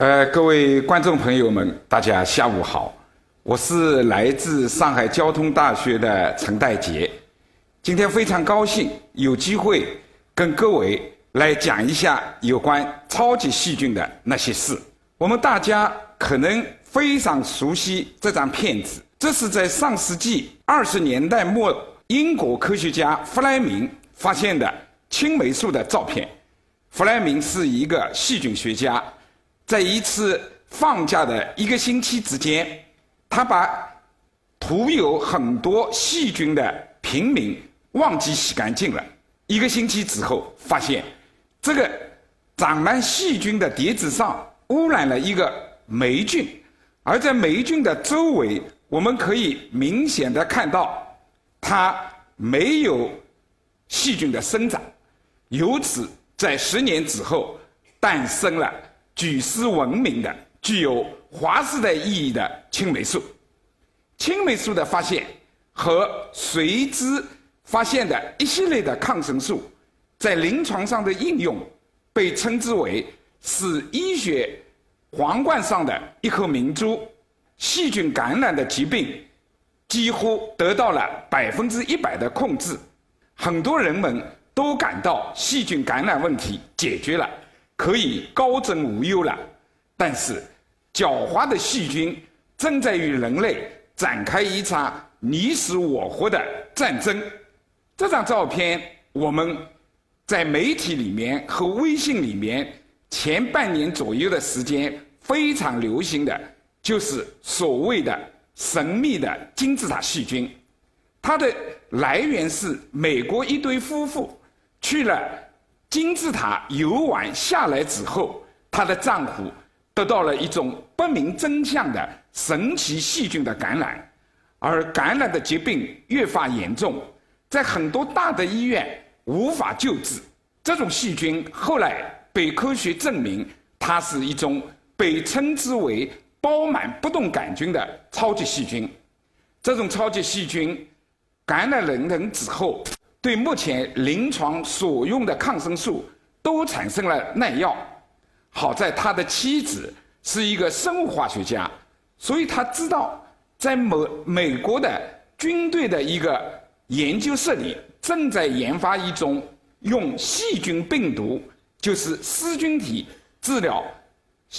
呃，各位观众朋友们，大家下午好，我是来自上海交通大学的陈代杰，今天非常高兴有机会跟各位来讲一下有关超级细菌的那些事。我们大家可能非常熟悉这张片子，这是在上世纪二十年代末英国科学家弗莱明发现的青霉素的照片。弗莱明是一个细菌学家，在一次放假的一个星期之间，他把涂有很多细菌的平民忘记洗干净了。一个星期之后，发现这个长满细菌的碟子上。污染了一个霉菌，而在霉菌的周围，我们可以明显的看到，它没有细菌的生长，由此在十年之后诞生了举世闻名的、具有划时代意义的青霉素。青霉素的发现和随之发现的一系列的抗生素，在临床上的应用，被称之为。是医学皇冠上的一颗明珠，细菌感染的疾病几乎得到了百分之一百的控制，很多人们都感到细菌感染问题解决了，可以高枕无忧了。但是，狡猾的细菌正在与人类展开一场你死我活的战争。这张照片我们在媒体里面和微信里面。前半年左右的时间，非常流行的就是所谓的神秘的金字塔细菌。它的来源是美国一对夫妇去了金字塔游玩下来之后，她的丈夫得到了一种不明真相的神奇细菌的感染，而感染的疾病越发严重，在很多大的医院无法救治。这种细菌后来。被科学证明，它是一种被称之为包满不动杆菌的超级细菌。这种超级细菌感染了人之后，对目前临床所用的抗生素都产生了耐药。好在他的妻子是一个生物化学家，所以他知道在美美国的军队的一个研究室里正在研发一种用细菌病毒。就是丝菌体治疗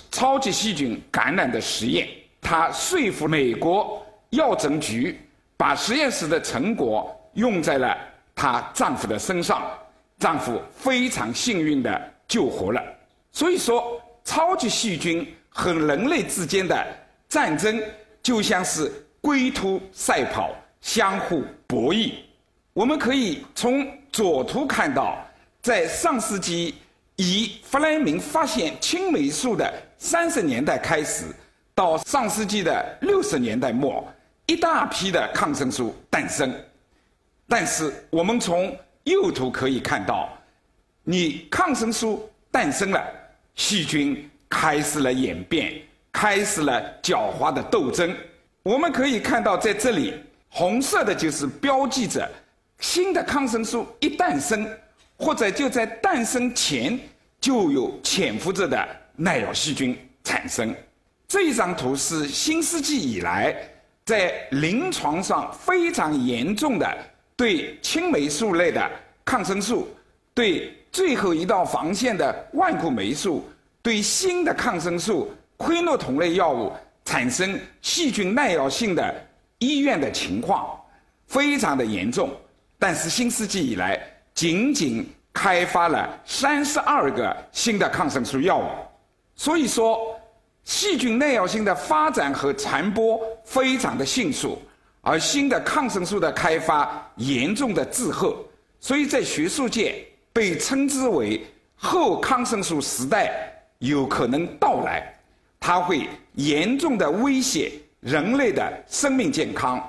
超级细菌感染的实验，他说服美国药政局把实验室的成果用在了她丈夫的身上，丈夫非常幸运的救活了。所以说，超级细菌和人类之间的战争就像是龟兔赛跑，相互博弈。我们可以从左图看到，在上世纪。以弗莱明发现青霉素的三十年代开始，到上世纪的六十年代末，一大批的抗生素诞生。但是我们从右图可以看到，你抗生素诞生了，细菌开始了演变，开始了狡猾的斗争。我们可以看到，在这里红色的就是标记着新的抗生素一诞生。或者就在诞生前就有潜伏着的耐药细菌产生。这一张图是新世纪以来在临床上非常严重的对青霉素类的抗生素、对最后一道防线的万古霉素、对新的抗生素喹诺酮类药物产生细菌耐药性的医院的情况，非常的严重。但是新世纪以来。仅仅开发了三十二个新的抗生素药物，所以说细菌耐药性的发展和传播非常的迅速，而新的抗生素的开发严重的滞后，所以在学术界被称之为后抗生素时代有可能到来，它会严重的威胁人类的生命健康。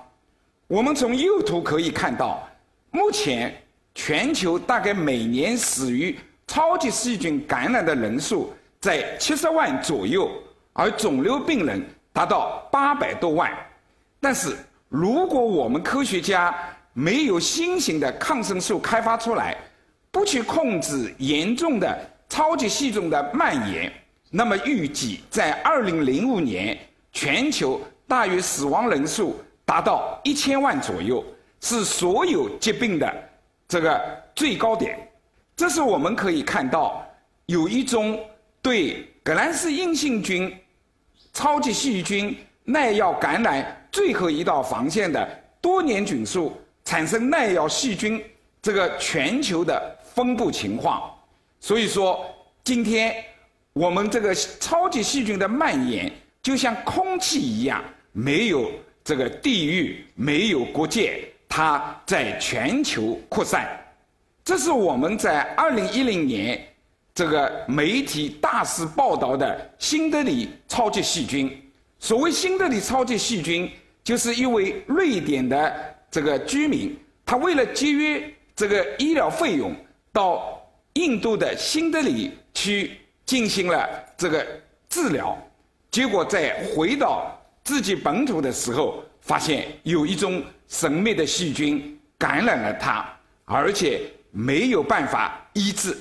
我们从右图可以看到，目前。全球大概每年死于超级细菌感染的人数在七十万左右，而肿瘤病人达到八百多万。但是，如果我们科学家没有新型的抗生素开发出来，不去控制严重的超级细菌的蔓延，那么预计在二零零五年，全球大约死亡人数达到一千万左右，是所有疾病的这个最高点。这是我们可以看到，有一种对革兰氏阴性菌、超级细菌耐药感染最后一道防线的多年菌素产生耐药细菌这个全球的分布情况。所以说，今天我们这个超级细菌的蔓延，就像空气一样，没有这个地域，没有国界，它在全球扩散。这是我们在二零一零年这个媒体大肆报道的新德里超级细菌。所谓新德里超级细菌，就是一位瑞典的这个居民，他为了节约这个医疗费用，到印度的新德里去进行了这个治疗，结果在回到自己本土的时候，发现有一种神秘的细菌感染了他，而且。没有办法医治，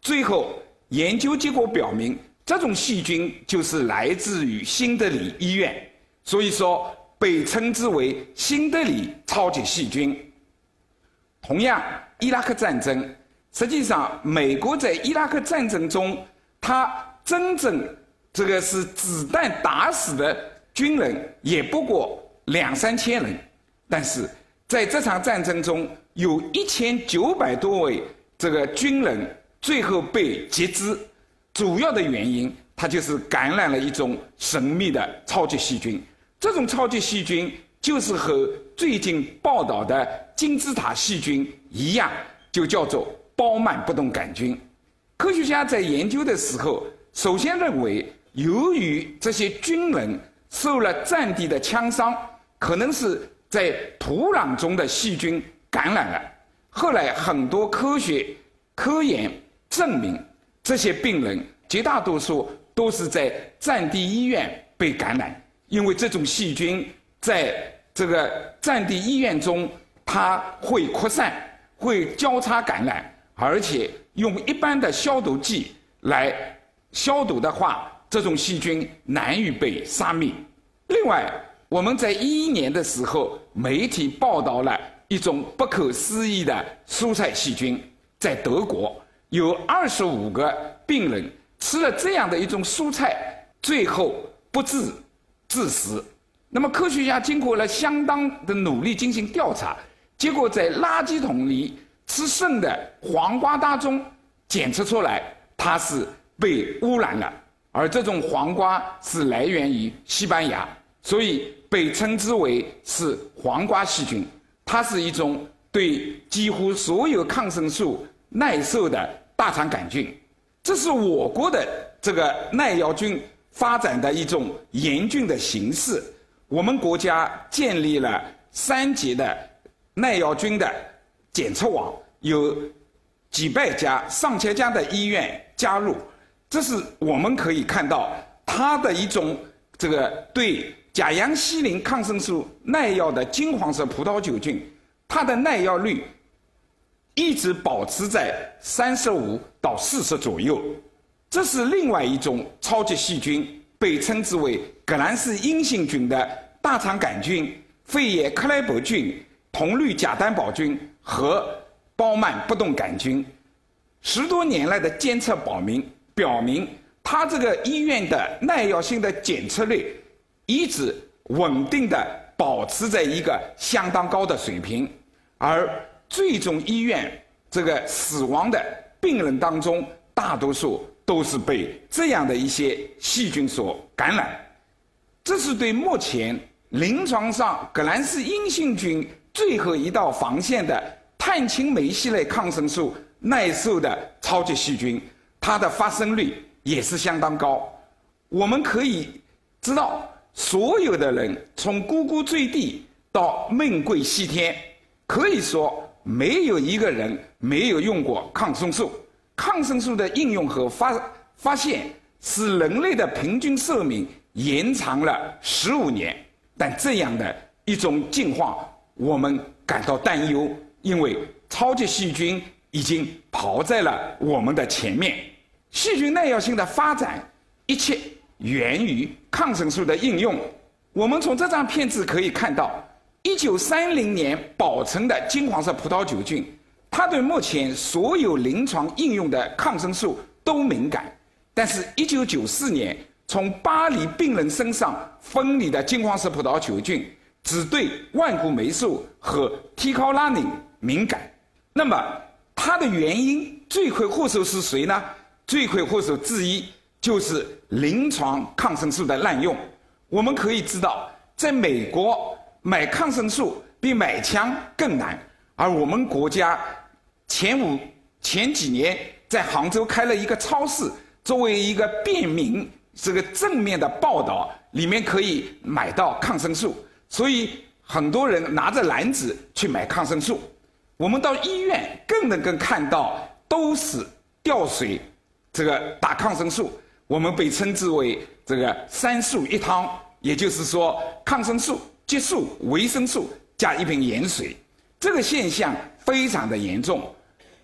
最后研究结果表明，这种细菌就是来自于新德里医院，所以说被称之为新德里超级细菌。同样，伊拉克战争，实际上美国在伊拉克战争中，他真正这个是子弹打死的军人也不过两三千人，但是在这场战争中。有一千九百多位这个军人最后被截肢，主要的原因他就是感染了一种神秘的超级细菌。这种超级细菌就是和最近报道的金字塔细菌一样，就叫做包曼不动杆菌。科学家在研究的时候，首先认为，由于这些军人受了战地的枪伤，可能是在土壤中的细菌。感染了，后来很多科学科研证明，这些病人绝大多数都是在战地医院被感染，因为这种细菌在这个战地医院中，它会扩散，会交叉感染，而且用一般的消毒剂来消毒的话，这种细菌难以被杀灭。另外，我们在一一年的时候，媒体报道了。一种不可思议的蔬菜细菌，在德国有二十五个病人吃了这样的一种蔬菜，最后不治致死。那么科学家经过了相当的努力进行调查，结果在垃圾桶里吃剩的黄瓜当中检测出来，它是被污染了，而这种黄瓜是来源于西班牙，所以被称之为是黄瓜细菌。它是一种对几乎所有抗生素耐受的大肠杆菌，这是我国的这个耐药菌发展的一种严峻的形式。我们国家建立了三级的耐药菌的检测网，有几百家、上千家的医院加入。这是我们可以看到它的一种这个对。甲阳西林抗生素耐药的金黄色葡萄球菌，它的耐药率一直保持在三十五到四十左右。这是另外一种超级细菌，被称之为革兰氏阴性菌的大肠杆菌、肺炎克莱伯菌、铜绿假单胞菌和包曼不动杆菌。十多年来的监测表明，表明它这个医院的耐药性的检测率。一直稳定的保持在一个相当高的水平，而最终医院这个死亡的病人当中，大多数都是被这样的一些细菌所感染。这是对目前临床上革兰氏阴性菌最后一道防线的碳青霉系类抗生素耐受的超级细菌，它的发生率也是相当高。我们可以知道。所有的人从呱呱坠地到命贵西天，可以说没有一个人没有用过抗生素。抗生素的应用和发发现，使人类的平均寿命延长了十五年。但这样的一种进化，我们感到担忧，因为超级细菌已经跑在了我们的前面。细菌耐药性的发展。一切源于抗生素的应用。我们从这张片子可以看到，一九三零年保存的金黄色葡萄球菌，它对目前所有临床应用的抗生素都敏感。但是，一九九四年从巴黎病人身上分离的金黄色葡萄球菌，只对万古霉素和替考拉宁敏感。那么，它的原因罪魁祸首是谁呢？罪魁祸首之一就是临床抗生素的滥用。我们可以知道，在美国买抗生素比买枪更难，而我们国家前五前几年在杭州开了一个超市，作为一个便民这个正面的报道，里面可以买到抗生素，所以很多人拿着篮子去买抗生素。我们到医院更能够看到，都是吊水这个打抗生素。我们被称之为这个三素一汤，也就是说，抗生素、激素、维生素加一瓶盐水，这个现象非常的严重。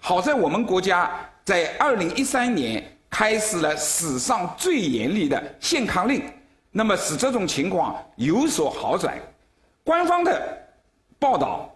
好在我们国家在二零一三年开始了史上最严厉的限抗令，那么使这种情况有所好转。官方的报道，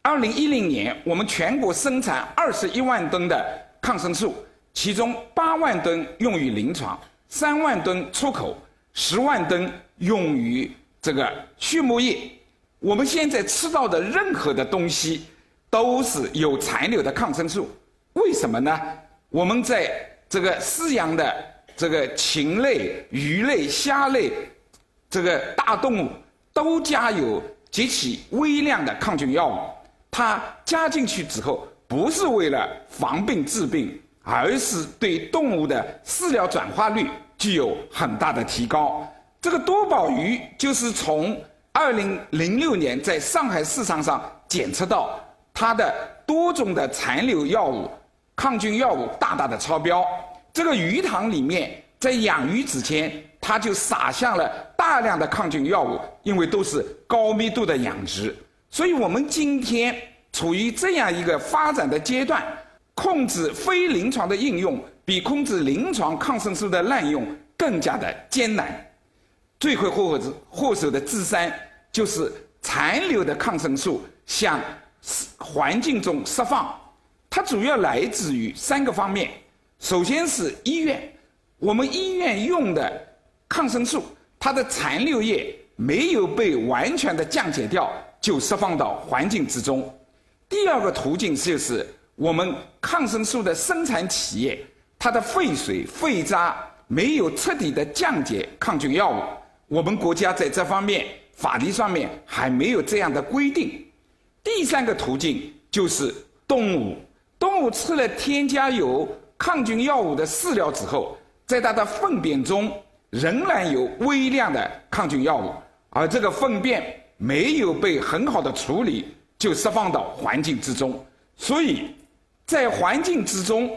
二零一零年我们全国生产二十一万吨的抗生素。其中八万吨用于临床，三万吨出口，十万吨用于这个畜牧业。我们现在吃到的任何的东西，都是有残留的抗生素。为什么呢？我们在这个饲养的这个禽类、鱼类、虾类，这个大动物都加有极其微量的抗菌药物。它加进去之后，不是为了防病治病。而是对动物的饲料转化率具有很大的提高。这个多宝鱼就是从二零零六年在上海市场上检测到它的多种的残留药物、抗菌药物大大的超标。这个鱼塘里面在养鱼之前，它就撒下了大量的抗菌药物，因为都是高密度的养殖。所以我们今天处于这样一个发展的阶段。控制非临床的应用比控制临床抗生素的滥用更加的艰难。罪魁祸首之祸首的第三就是残留的抗生素向环境中释放，它主要来自于三个方面。首先是医院，我们医院用的抗生素，它的残留液没有被完全的降解掉，就释放到环境之中。第二个途径就是。我们抗生素的生产企业，它的废水、废渣没有彻底的降解抗菌药物。我们国家在这方面法律上面还没有这样的规定。第三个途径就是动物，动物吃了添加有抗菌药物的饲料之后，在它的粪便中仍然有微量的抗菌药物，而这个粪便没有被很好的处理，就释放到环境之中，所以。在环境之中，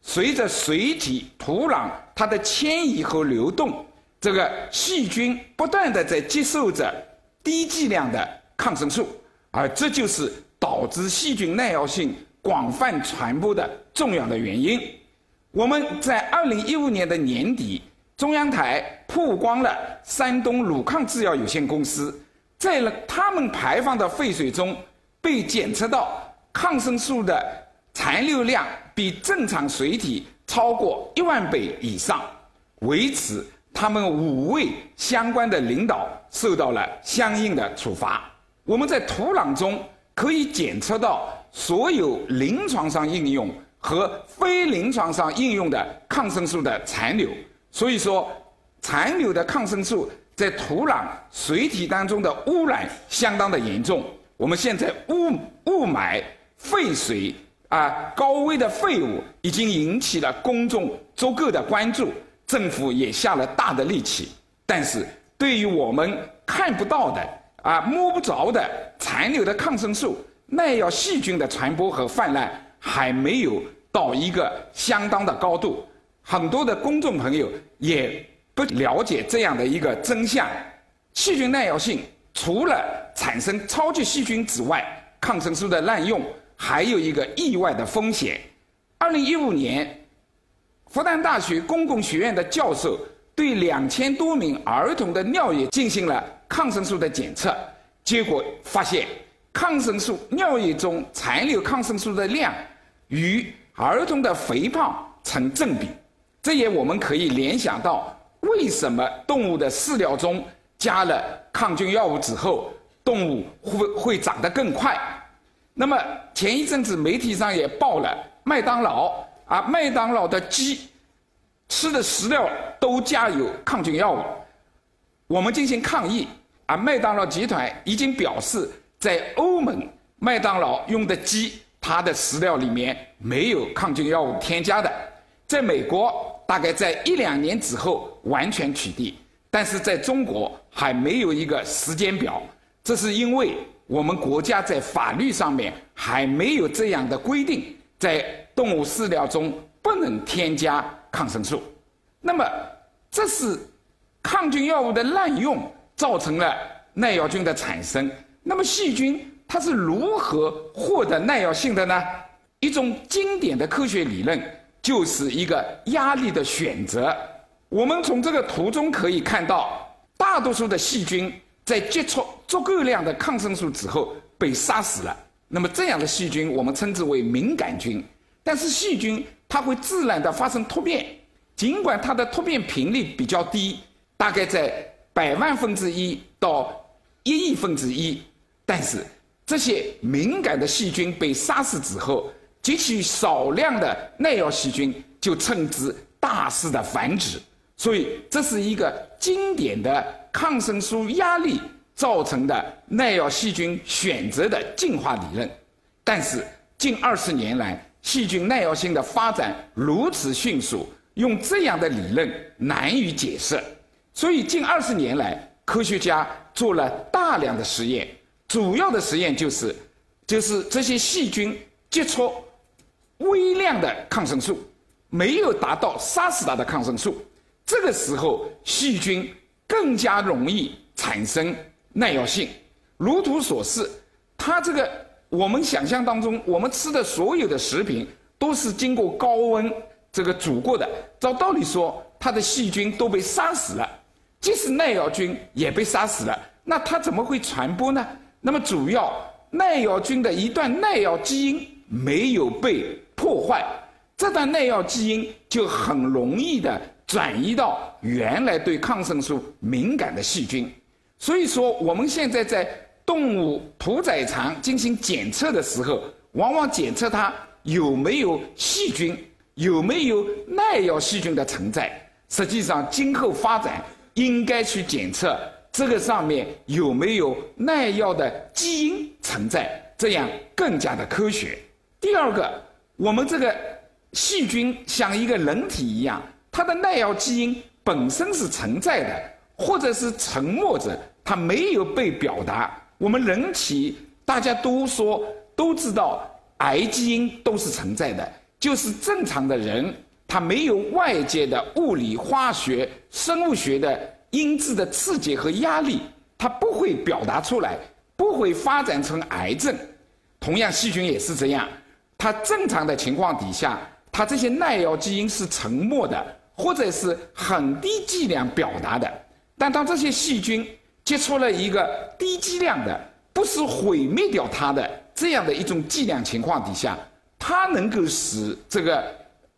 随着水体、土壤它的迁移和流动，这个细菌不断的在接受着低剂量的抗生素，而这就是导致细菌耐药性广泛传播的重要的原因。我们在二零一五年的年底，中央台曝光了山东鲁抗制药有限公司在了他们排放的废水中被检测到抗生素的。残留量比正常水体超过一万倍以上，为此，他们五位相关的领导受到了相应的处罚。我们在土壤中可以检测到所有临床上应用和非临床上应用的抗生素的残留，所以说，残留的抗生素在土壤、水体当中的污染相当的严重。我们现在雾雾霾、废水。啊，高危的废物已经引起了公众足够的关注，政府也下了大的力气。但是，对于我们看不到的、啊摸不着的残留的抗生素，耐药细菌的传播和泛滥还没有到一个相当的高度。很多的公众朋友也不了解这样的一个真相。细菌耐药性除了产生超级细菌之外，抗生素的滥用。还有一个意外的风险。二零一五年，复旦大学公共学院的教授对两千多名儿童的尿液进行了抗生素的检测，结果发现抗生素尿液中残留抗生素的量与儿童的肥胖成正比。这也我们可以联想到，为什么动物的饲料中加了抗菌药物之后，动物会会长得更快？那么前一阵子媒体上也报了麦当劳啊，麦当劳的鸡吃的饲料都加有抗菌药物，我们进行抗议啊。麦当劳集团已经表示，在欧盟麦当劳用的鸡，它的饲料里面没有抗菌药物添加的，在美国大概在一两年之后完全取缔，但是在中国还没有一个时间表，这是因为。我们国家在法律上面还没有这样的规定，在动物饲料中不能添加抗生素。那么，这是抗菌药物的滥用造成了耐药菌的产生。那么，细菌它是如何获得耐药性的呢？一种经典的科学理论就是一个压力的选择。我们从这个图中可以看到，大多数的细菌。在接触足够量的抗生素之后被杀死了，那么这样的细菌我们称之为敏感菌。但是细菌它会自然的发生突变，尽管它的突变频率比较低，大概在百万分之一到一亿分之一，但是这些敏感的细菌被杀死之后，极其少量的耐药细菌就趁之大肆的繁殖。所以这是一个经典的。抗生素压力造成的耐药细菌选择的进化理论，但是近二十年来，细菌耐药性的发展如此迅速，用这样的理论难以解释。所以近二十年来，科学家做了大量的实验，主要的实验就是，就是这些细菌接触微量的抗生素，没有达到杀死它的抗生素，这个时候细菌。更加容易产生耐药性。如图所示，它这个我们想象当中，我们吃的所有的食品都是经过高温这个煮过的。照道理说，它的细菌都被杀死了，即使耐药菌也被杀死了，那它怎么会传播呢？那么主要耐药菌的一段耐药基因没有被破坏，这段耐药基因就很容易的。转移到原来对抗生素敏感的细菌，所以说我们现在在动物屠宰场进行检测的时候，往往检测它有没有细菌，有没有耐药细菌的存在。实际上，今后发展应该去检测这个上面有没有耐药的基因存在，这样更加的科学。第二个，我们这个细菌像一个人体一样。它的耐药基因本身是存在的，或者是沉默着，它没有被表达。我们人体大家都说都知道，癌基因都是存在的，就是正常的人，他没有外界的物理、化学、生物学的因子的刺激和压力，他不会表达出来，不会发展成癌症。同样，细菌也是这样，它正常的情况底下，它这些耐药基因是沉默的。或者是很低剂量表达的，但当这些细菌接触了一个低剂量的，不是毁灭掉它的这样的一种剂量情况底下，它能够使这个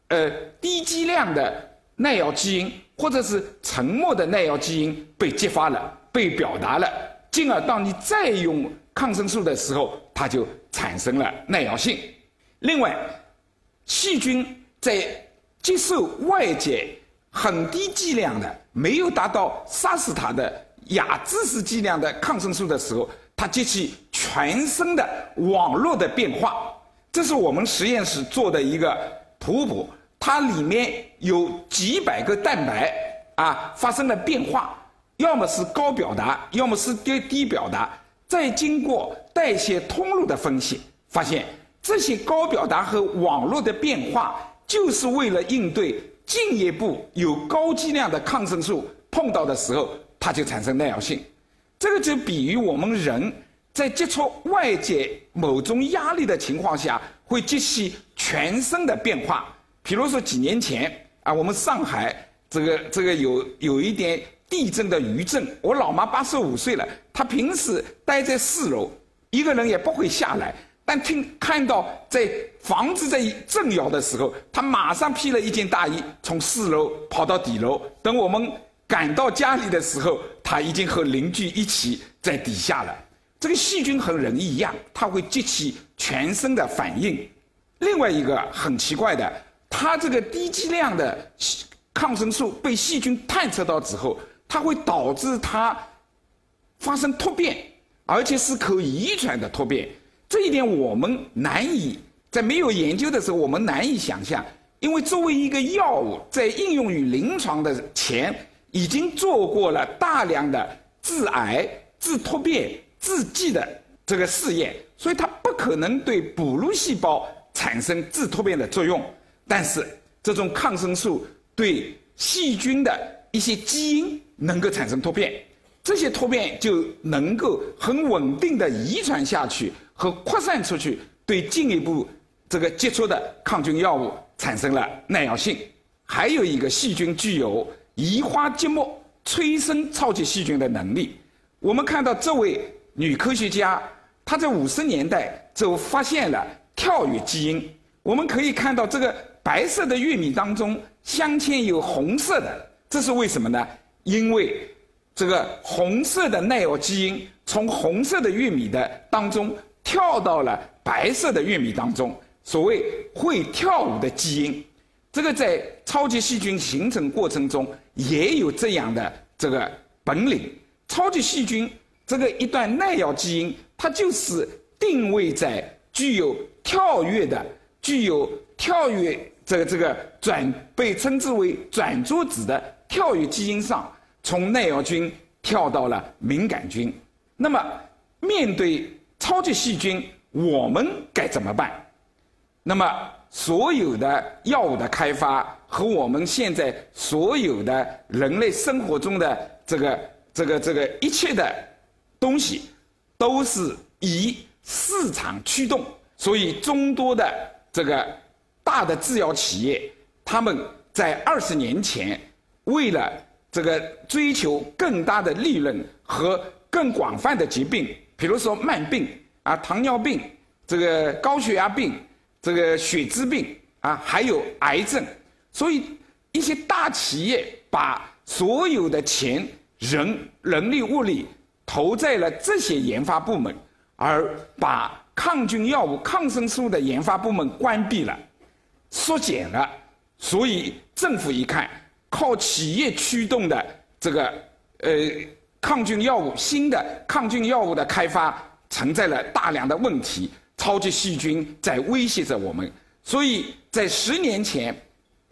呃低剂量的耐药基因或者是沉默的耐药基因被激发了，被表达了，进而当你再用抗生素的时候，它就产生了耐药性。另外，细菌在接受外界很低剂量的、没有达到杀死它的亚致死剂量的抗生素的时候，它激起全身的网络的变化。这是我们实验室做的一个图谱，它里面有几百个蛋白啊发生了变化，要么是高表达，要么是低低表达。再经过代谢通路的分析，发现这些高表达和网络的变化。就是为了应对进一步有高剂量的抗生素碰到的时候，它就产生耐药性。这个就比喻我们人在接触外界某种压力的情况下，会激起全身的变化。比如说几年前啊，我们上海这个这个有有一点地震的余震。我老妈八十五岁了，她平时待在四楼，一个人也不会下来。但听看到在房子在震摇的时候，她马上披了一件大衣，从四楼跑到底楼。等我们赶到家里的时候，他已经和邻居一起在底下了。这个细菌和人一样，它会激起全身的反应。另外一个很奇怪的，它这个低剂量的抗生素被细菌探测到之后，它会导致它发生突变，而且是可遗传的突变。这一点我们难以在没有研究的时候，我们难以想象。因为作为一个药物，在应用于临床的前，已经做过了大量的致癌、致突变。制剂的这个试验，所以它不可能对哺乳细胞产生致突变的作用。但是这种抗生素对细菌的一些基因能够产生突变，这些突变就能够很稳定的遗传下去和扩散出去，对进一步这个接触的抗菌药物产生了耐药性。还有一个细菌具有移花接木、催生超级细菌的能力。我们看到这位。女科学家，她在五十年代就发现了跳跃基因。我们可以看到，这个白色的玉米当中镶嵌有红色的，这是为什么呢？因为这个红色的耐药基因从红色的玉米的当中跳到了白色的玉米当中，所谓会跳舞的基因。这个在超级细菌形成过程中也有这样的这个本领。超级细菌。这个一段耐药基因，它就是定位在具有跳跃的、具有跳跃这个这个转被称之为转作子的跳跃基因上，从耐药菌跳到了敏感菌。那么，面对超级细菌，我们该怎么办？那么，所有的药物的开发和我们现在所有的人类生活中的这个这个这个一切的。东西都是以市场驱动，所以众多的这个大的制药企业，他们在二十年前，为了这个追求更大的利润和更广泛的疾病，比如说慢病啊、糖尿病、这个高血压病、这个血脂病啊，还有癌症，所以一些大企业把所有的钱、人、人力、物力。投在了这些研发部门，而把抗菌药物、抗生素的研发部门关闭了、缩减了。所以政府一看，靠企业驱动的这个呃抗菌药物、新的抗菌药物的开发存在了大量的问题，超级细菌在威胁着我们。所以在十年前，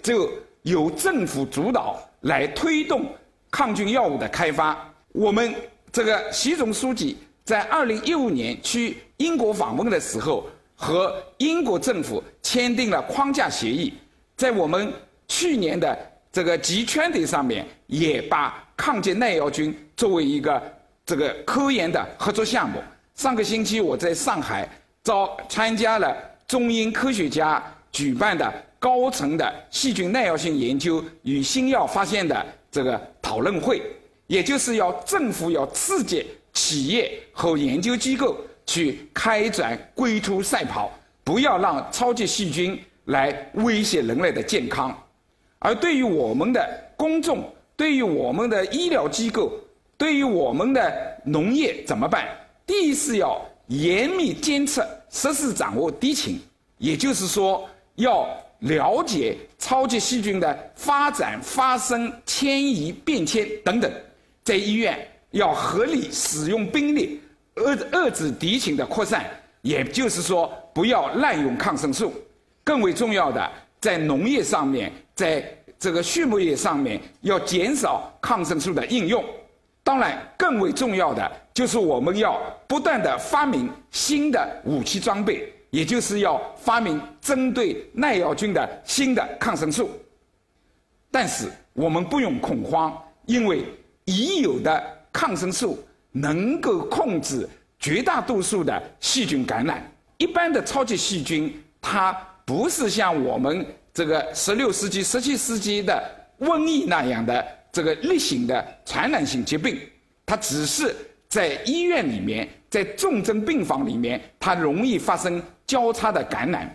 就由政府主导来推动抗菌药物的开发。我们。这个习总书记在二零一五年去英国访问的时候，和英国政府签订了框架协议。在我们去年的这个集圈顶上面，也把抗击耐药菌作为一个这个科研的合作项目。上个星期我在上海招参加了中英科学家举办的高层的细菌耐药性研究与新药发现的这个讨论会。也就是要政府要刺激企业和研究机构去开展龟兔赛跑，不要让超级细菌来威胁人类的健康。而对于我们的公众，对于我们的医疗机构，对于我们的农业怎么办？第一是要严密监测，实时掌握敌情，也就是说要了解超级细菌的发展、发生、迁移、变迁等等。在医院要合理使用兵力，遏遏制敌情的扩散，也就是说不要滥用抗生素。更为重要的，在农业上面，在这个畜牧业上面，要减少抗生素的应用。当然，更为重要的就是我们要不断的发明新的武器装备，也就是要发明针对耐药菌的新的抗生素。但是我们不用恐慌，因为。已有的抗生素能够控制绝大多数的细菌感染。一般的超级细菌，它不是像我们这个十六世纪、十七世纪的瘟疫那样的这个类型的传染性疾病，它只是在医院里面，在重症病房里面，它容易发生交叉的感染。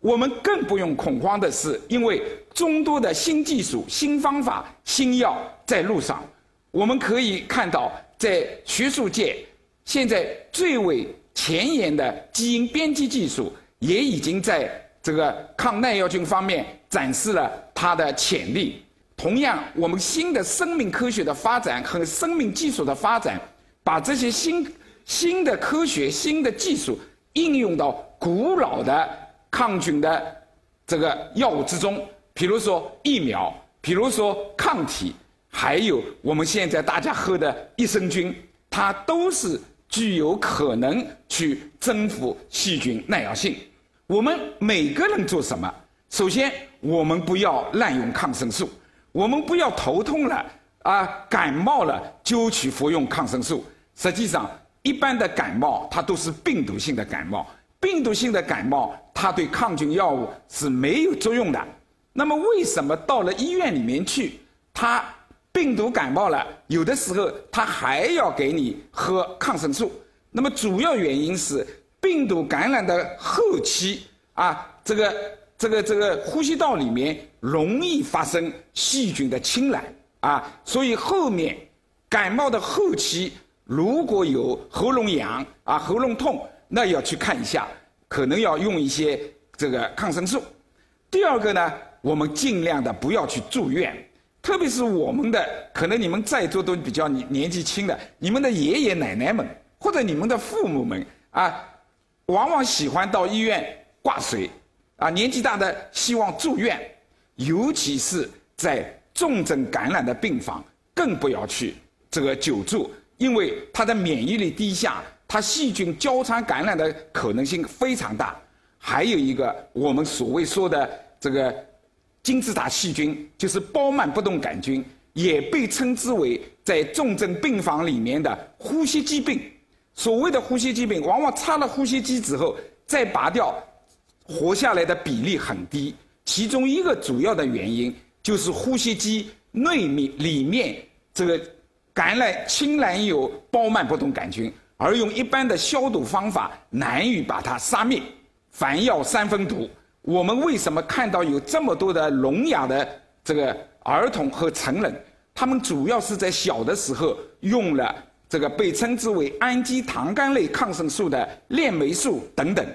我们更不用恐慌的是，因为众多的新技术、新方法、新药在路上，我们可以看到，在学术界，现在最为前沿的基因编辑技术也已经在。这个抗耐药菌方面展示了它的潜力。同样，我们新的生命科学的发展和生命技术的发展，把这些新新的科学、新的技术应用到古老的抗菌的这个药物之中，比如说疫苗，比如说抗体，还有我们现在大家喝的益生菌，它都是具有可能去征服细菌耐药性。我们每个人做什么？首先，我们不要滥用抗生素，我们不要头痛了啊，感冒了就去服用抗生素。实际上，一般的感冒它都是病毒性的感冒，病毒性的感冒它对抗菌药物是没有作用的。那么，为什么到了医院里面去，他病毒感冒了，有的时候他还要给你喝抗生素？那么，主要原因是。病毒感染的后期啊，这个这个这个呼吸道里面容易发生细菌的侵染啊，所以后面感冒的后期如果有喉咙痒啊、喉咙痛，那要去看一下，可能要用一些这个抗生素。第二个呢，我们尽量的不要去住院，特别是我们的可能你们在座都比较年年纪轻的，你们的爷爷奶奶们或者你们的父母们啊。往往喜欢到医院挂水，啊，年纪大的希望住院，尤其是在重症感染的病房，更不要去这个久住，因为他的免疫力低下，它细菌交叉感染的可能性非常大。还有一个我们所谓说的这个金字塔细菌，就是包曼不动杆菌，也被称之为在重症病房里面的呼吸疾病。所谓的呼吸疾病，往往插了呼吸机之后再拔掉，活下来的比例很低。其中一个主要的原因就是呼吸机内面里面这个感染侵染有包曼不动杆菌，而用一般的消毒方法难以把它杀灭。凡药三分毒，我们为什么看到有这么多的聋哑的这个儿童和成人？他们主要是在小的时候用了。这个被称之为氨基糖苷类抗生素的链霉素等等，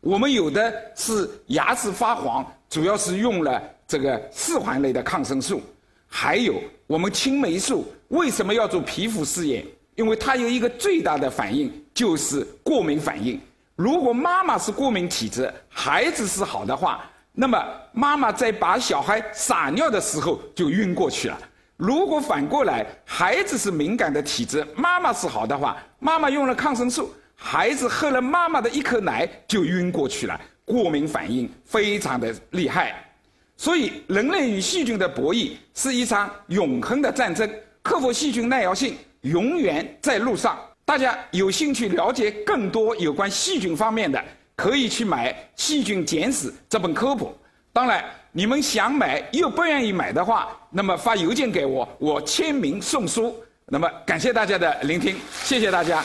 我们有的是牙齿发黄，主要是用了这个四环类的抗生素，还有我们青霉素为什么要做皮肤试验？因为它有一个最大的反应就是过敏反应。如果妈妈是过敏体质，孩子是好的话，那么妈妈在把小孩撒尿的时候就晕过去了。如果反过来，孩子是敏感的体质，妈妈是好的话，妈妈用了抗生素，孩子喝了妈妈的一口奶就晕过去了，过敏反应非常的厉害。所以，人类与细菌的博弈是一场永恒的战争，克服细菌耐药性永远在路上。大家有兴趣了解更多有关细菌方面的，可以去买《细菌简史》这本科普。当然。你们想买又不愿意买的话，那么发邮件给我，我签名送书。那么感谢大家的聆听，谢谢大家。